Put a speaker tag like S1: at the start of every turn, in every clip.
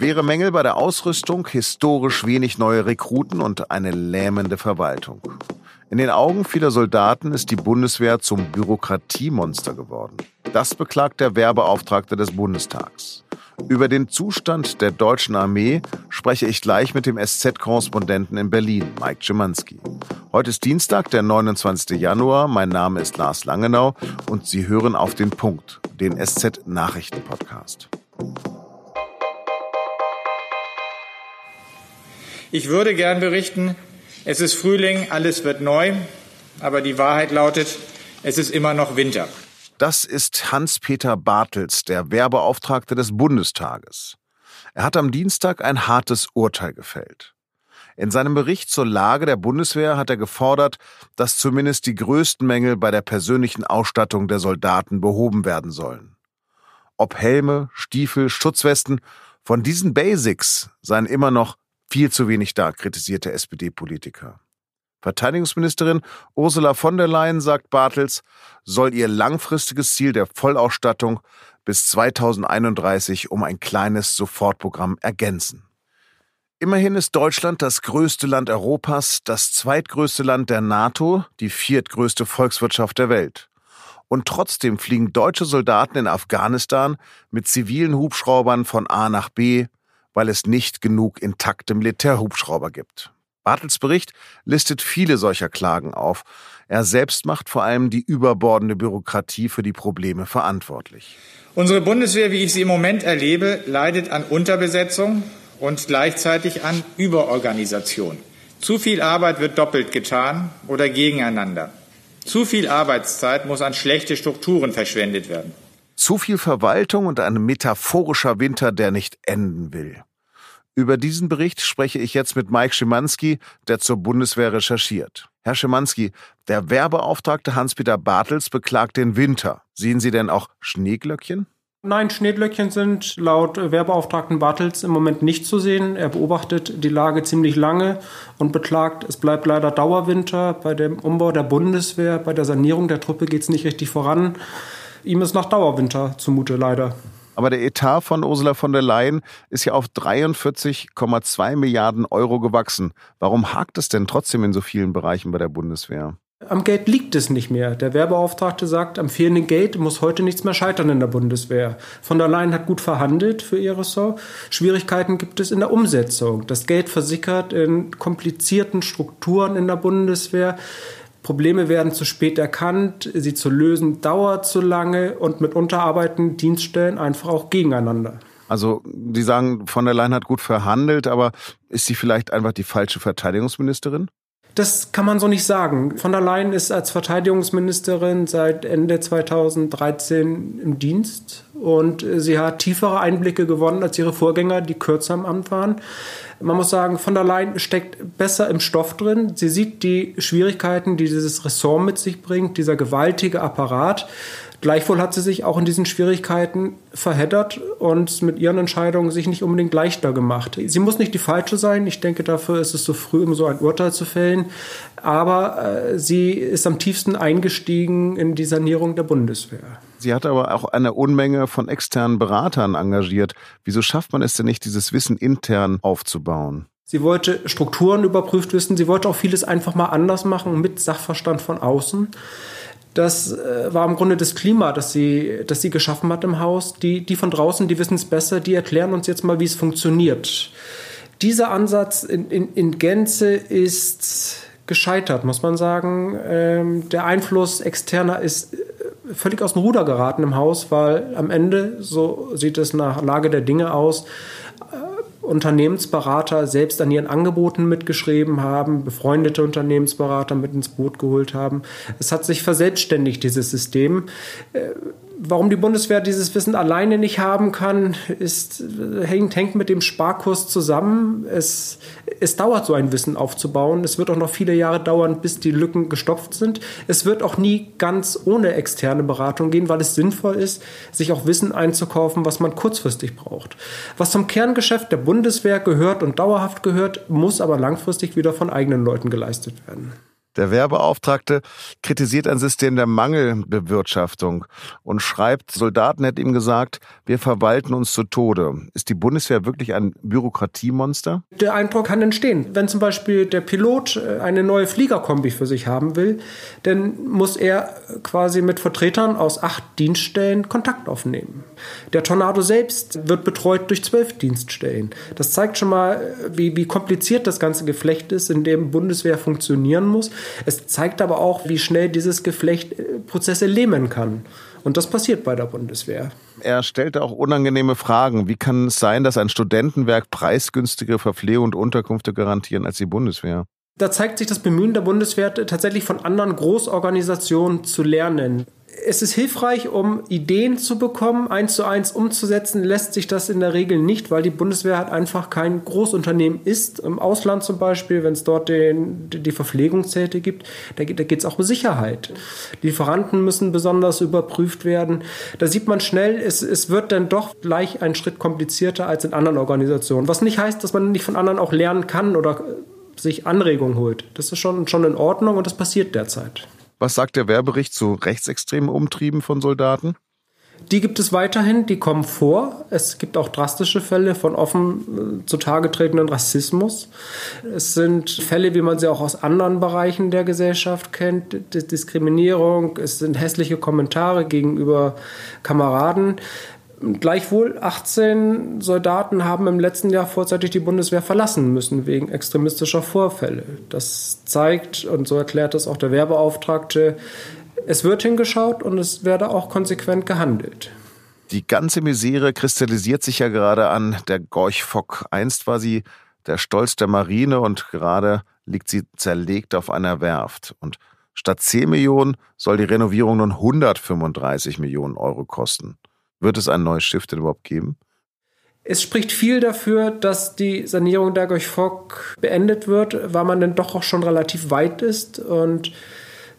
S1: Schwere Mängel bei der Ausrüstung, historisch wenig neue Rekruten und eine lähmende Verwaltung. In den Augen vieler Soldaten ist die Bundeswehr zum Bürokratiemonster geworden. Das beklagt der Werbeauftragte des Bundestags. Über den Zustand der deutschen Armee spreche ich gleich mit dem SZ-Korrespondenten in Berlin, Mike Schimanski. Heute ist Dienstag, der 29. Januar. Mein Name ist Lars Langenau und Sie hören auf den Punkt, den SZ-Nachrichten-Podcast.
S2: Ich würde gern berichten, es ist Frühling, alles wird neu, aber die Wahrheit lautet, es ist immer noch Winter.
S1: Das ist Hans-Peter Bartels, der Werbeauftragte des Bundestages. Er hat am Dienstag ein hartes Urteil gefällt. In seinem Bericht zur Lage der Bundeswehr hat er gefordert, dass zumindest die größten Mängel bei der persönlichen Ausstattung der Soldaten behoben werden sollen. Ob Helme, Stiefel, Schutzwesten, von diesen Basics seien immer noch viel zu wenig da, kritisierte SPD-Politiker. Verteidigungsministerin Ursula von der Leyen sagt Bartels, soll ihr langfristiges Ziel der Vollausstattung bis 2031 um ein kleines Sofortprogramm ergänzen. Immerhin ist Deutschland das größte Land Europas, das zweitgrößte Land der NATO, die viertgrößte Volkswirtschaft der Welt. Und trotzdem fliegen deutsche Soldaten in Afghanistan mit zivilen Hubschraubern von A nach B, weil es nicht genug intakte Militärhubschrauber gibt. Bartels Bericht listet viele solcher Klagen auf. Er selbst macht vor allem die überbordende Bürokratie für die Probleme verantwortlich.
S2: Unsere Bundeswehr, wie ich sie im Moment erlebe, leidet an Unterbesetzung und gleichzeitig an Überorganisation. Zu viel Arbeit wird doppelt getan oder gegeneinander. Zu viel Arbeitszeit muss an schlechte Strukturen verschwendet werden.
S1: Zu viel Verwaltung und ein metaphorischer Winter, der nicht enden will. Über diesen Bericht spreche ich jetzt mit Mike Schimanski, der zur Bundeswehr recherchiert. Herr Schimanski, der Werbeauftragte Hans-Peter Bartels beklagt den Winter. Sehen Sie denn auch Schneeglöckchen?
S3: Nein, Schneeglöckchen sind laut Werbeauftragten Bartels im Moment nicht zu sehen. Er beobachtet die Lage ziemlich lange und beklagt, es bleibt leider Dauerwinter. Bei dem Umbau der Bundeswehr, bei der Sanierung der Truppe geht es nicht richtig voran. Ihm ist nach Dauerwinter zumute, leider.
S1: Aber der Etat von Ursula von der Leyen ist ja auf 43,2 Milliarden Euro gewachsen. Warum hakt es denn trotzdem in so vielen Bereichen bei der Bundeswehr?
S3: Am Geld liegt es nicht mehr. Der Werbeauftragte sagt, am fehlenden Geld muss heute nichts mehr scheitern in der Bundeswehr. Von der Leyen hat gut verhandelt für ihr Ressort. Schwierigkeiten gibt es in der Umsetzung. Das Geld versickert in komplizierten Strukturen in der Bundeswehr. Probleme werden zu spät erkannt, sie zu lösen dauert zu lange und mitunter arbeiten Dienststellen einfach auch gegeneinander.
S1: Also, Sie sagen, von der Leyen hat gut verhandelt, aber ist sie vielleicht einfach die falsche Verteidigungsministerin?
S3: Das kann man so nicht sagen. Von der Leyen ist als Verteidigungsministerin seit Ende 2013 im Dienst und sie hat tiefere Einblicke gewonnen als ihre Vorgänger, die kürzer im Amt waren. Man muss sagen, von der Leyen steckt besser im Stoff drin. Sie sieht die Schwierigkeiten, die dieses Ressort mit sich bringt, dieser gewaltige Apparat. Gleichwohl hat sie sich auch in diesen Schwierigkeiten verheddert und mit ihren Entscheidungen sich nicht unbedingt leichter gemacht. Sie muss nicht die falsche sein. Ich denke, dafür ist es zu früh, um so ein Urteil zu fällen. Aber äh, sie ist am tiefsten eingestiegen in die Sanierung der Bundeswehr.
S1: Sie hat aber auch eine Unmenge von externen Beratern engagiert. Wieso schafft man es denn nicht, dieses Wissen intern aufzubauen?
S3: Sie wollte Strukturen überprüft wissen. Sie wollte auch vieles einfach mal anders machen mit Sachverstand von außen. Das äh, war im Grunde das Klima, das sie, das sie geschaffen hat im Haus. Die, die von draußen, die wissen es besser, die erklären uns jetzt mal, wie es funktioniert. Dieser Ansatz in, in, in Gänze ist gescheitert, muss man sagen. Ähm, der Einfluss externer ist äh, völlig aus dem Ruder geraten im Haus, weil am Ende, so sieht es nach Lage der Dinge aus, Unternehmensberater selbst an ihren Angeboten mitgeschrieben haben, befreundete Unternehmensberater mit ins Boot geholt haben. Es hat sich verselbstständigt, dieses System. Äh, warum die Bundeswehr dieses Wissen alleine nicht haben kann, ist, hängt, hängt mit dem Sparkurs zusammen. Es, es dauert so ein Wissen aufzubauen. Es wird auch noch viele Jahre dauern, bis die Lücken gestopft sind. Es wird auch nie ganz ohne externe Beratung gehen, weil es sinnvoll ist, sich auch Wissen einzukaufen, was man kurzfristig braucht. Was zum Kerngeschäft der Bundeswehr gehört und dauerhaft gehört, muss aber langfristig wieder von eigenen Leuten geleistet werden.
S1: Der Werbeauftragte kritisiert ein System der Mangelbewirtschaftung und schreibt, Soldaten hätten ihm gesagt, wir verwalten uns zu Tode. Ist die Bundeswehr wirklich ein Bürokratiemonster?
S3: Der Eindruck kann entstehen. Wenn zum Beispiel der Pilot äh, eine neue Fliegerkombi für sich haben will, dann muss er quasi mit Vertretern aus acht Dienststellen Kontakt aufnehmen. Der Tornado selbst wird betreut durch zwölf Dienststellen. Das zeigt schon mal, wie, wie kompliziert das ganze Geflecht ist, in dem Bundeswehr funktionieren muss. Es zeigt aber auch, wie schnell dieses Geflecht äh, Prozesse lähmen kann. Und das passiert bei der Bundeswehr.
S1: Er stellte auch unangenehme Fragen. Wie kann es sein, dass ein Studentenwerk preisgünstigere Verpflegung und Unterkünfte garantieren als die Bundeswehr?
S3: Da zeigt sich das Bemühen der Bundeswehr tatsächlich von anderen Großorganisationen zu lernen es ist hilfreich, um Ideen zu bekommen. Eins zu eins umzusetzen lässt sich das in der Regel nicht, weil die Bundeswehr halt einfach kein Großunternehmen ist. Im Ausland zum Beispiel, wenn es dort den, die Verpflegungszelte gibt, da, da geht es auch um Sicherheit. Lieferanten müssen besonders überprüft werden. Da sieht man schnell, es, es wird dann doch gleich ein Schritt komplizierter als in anderen Organisationen. Was nicht heißt, dass man nicht von anderen auch lernen kann oder sich Anregungen holt. Das ist schon, schon in Ordnung und das passiert derzeit.
S1: Was sagt der Werbericht zu rechtsextremen Umtrieben von Soldaten?
S3: Die gibt es weiterhin, die kommen vor. Es gibt auch drastische Fälle von offen äh, zutage tretenden Rassismus. Es sind Fälle, wie man sie auch aus anderen Bereichen der Gesellschaft kennt, Diskriminierung, es sind hässliche Kommentare gegenüber Kameraden. Gleichwohl 18 Soldaten haben im letzten Jahr vorzeitig die Bundeswehr verlassen müssen wegen extremistischer Vorfälle. Das zeigt, und so erklärt es auch der Werbeauftragte, es wird hingeschaut und es werde auch konsequent gehandelt.
S1: Die ganze Misere kristallisiert sich ja gerade an der Gorch Fock. Einst war sie der Stolz der Marine und gerade liegt sie zerlegt auf einer Werft. Und statt 10 Millionen soll die Renovierung nun 135 Millionen Euro kosten. Wird es ein neues Schiff denn überhaupt geben?
S3: Es spricht viel dafür, dass die Sanierung der Gorch-Fock beendet wird, weil man dann doch auch schon relativ weit ist und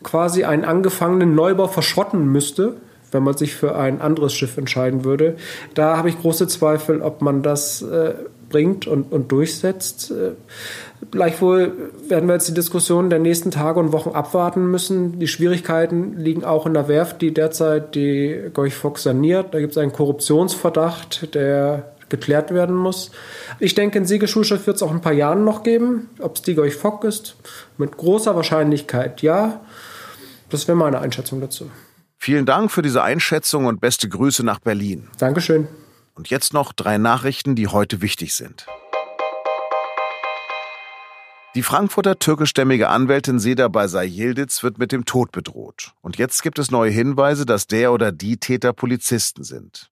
S3: quasi einen angefangenen Neubau verschrotten müsste, wenn man sich für ein anderes Schiff entscheiden würde. Da habe ich große Zweifel, ob man das äh, bringt und, und durchsetzt. Äh, gleichwohl werden wir jetzt die Diskussion der nächsten Tage und Wochen abwarten müssen. Die Schwierigkeiten liegen auch in der Werft, die derzeit die Gorch Fox saniert. Da gibt es einen Korruptionsverdacht, der geklärt werden muss. Ich denke, ein Segelschulschiff wird es auch in ein paar Jahren noch geben. Ob es die Gorch Fock ist, mit großer Wahrscheinlichkeit ja. Das wäre meine Einschätzung dazu.
S1: Vielen Dank für diese Einschätzung und beste Grüße nach Berlin.
S3: Dankeschön.
S1: Und jetzt noch drei Nachrichten, die heute wichtig sind. Die Frankfurter türkischstämmige Anwältin Seda Basay Yildiz wird mit dem Tod bedroht. Und jetzt gibt es neue Hinweise, dass der oder die Täter Polizisten sind.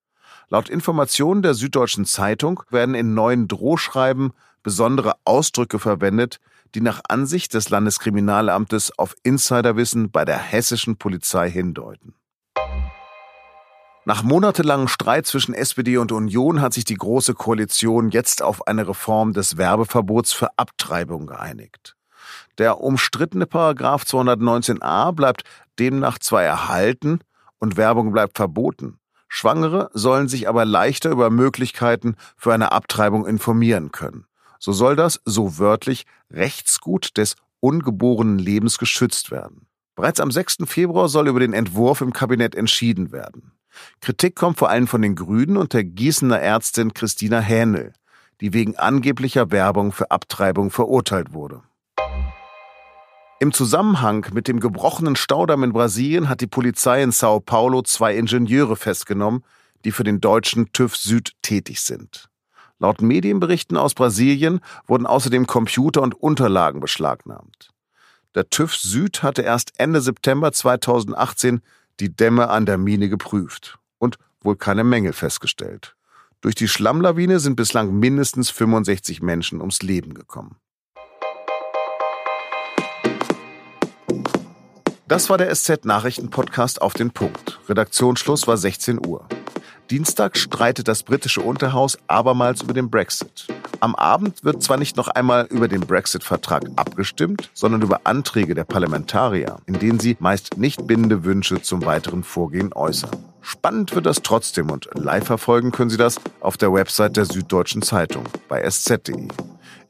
S1: Laut Informationen der Süddeutschen Zeitung werden in neuen Drohschreiben besondere Ausdrücke verwendet, die nach Ansicht des Landeskriminalamtes auf Insiderwissen bei der hessischen Polizei hindeuten. Nach monatelangem Streit zwischen SPD und Union hat sich die Große Koalition jetzt auf eine Reform des Werbeverbots für Abtreibung geeinigt. Der umstrittene Paragraph 219a bleibt demnach zwar erhalten und Werbung bleibt verboten. Schwangere sollen sich aber leichter über Möglichkeiten für eine Abtreibung informieren können. So soll das, so wörtlich, Rechtsgut des ungeborenen Lebens geschützt werden. Bereits am 6. Februar soll über den Entwurf im Kabinett entschieden werden. Kritik kommt vor allem von den Grünen und der Gießener Ärztin Christina Hähnel, die wegen angeblicher Werbung für Abtreibung verurteilt wurde. Im Zusammenhang mit dem gebrochenen Staudamm in Brasilien hat die Polizei in Sao Paulo zwei Ingenieure festgenommen, die für den deutschen TÜV Süd tätig sind. Laut Medienberichten aus Brasilien wurden außerdem Computer und Unterlagen beschlagnahmt. Der TÜV Süd hatte erst Ende September 2018 die Dämme an der Mine geprüft und wohl keine Mängel festgestellt. Durch die Schlammlawine sind bislang mindestens 65 Menschen ums Leben gekommen. Das war der SZ-Nachrichten-Podcast auf den Punkt. Redaktionsschluss war 16 Uhr. Dienstag streitet das britische Unterhaus abermals über den Brexit. Am Abend wird zwar nicht noch einmal über den Brexit-Vertrag abgestimmt, sondern über Anträge der Parlamentarier, in denen sie meist nicht bindende Wünsche zum weiteren Vorgehen äußern. Spannend wird das trotzdem und live verfolgen können Sie das auf der Website der Süddeutschen Zeitung bei sz.de.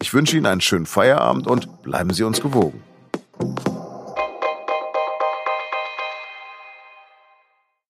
S1: Ich wünsche Ihnen einen schönen Feierabend und bleiben Sie uns gewogen.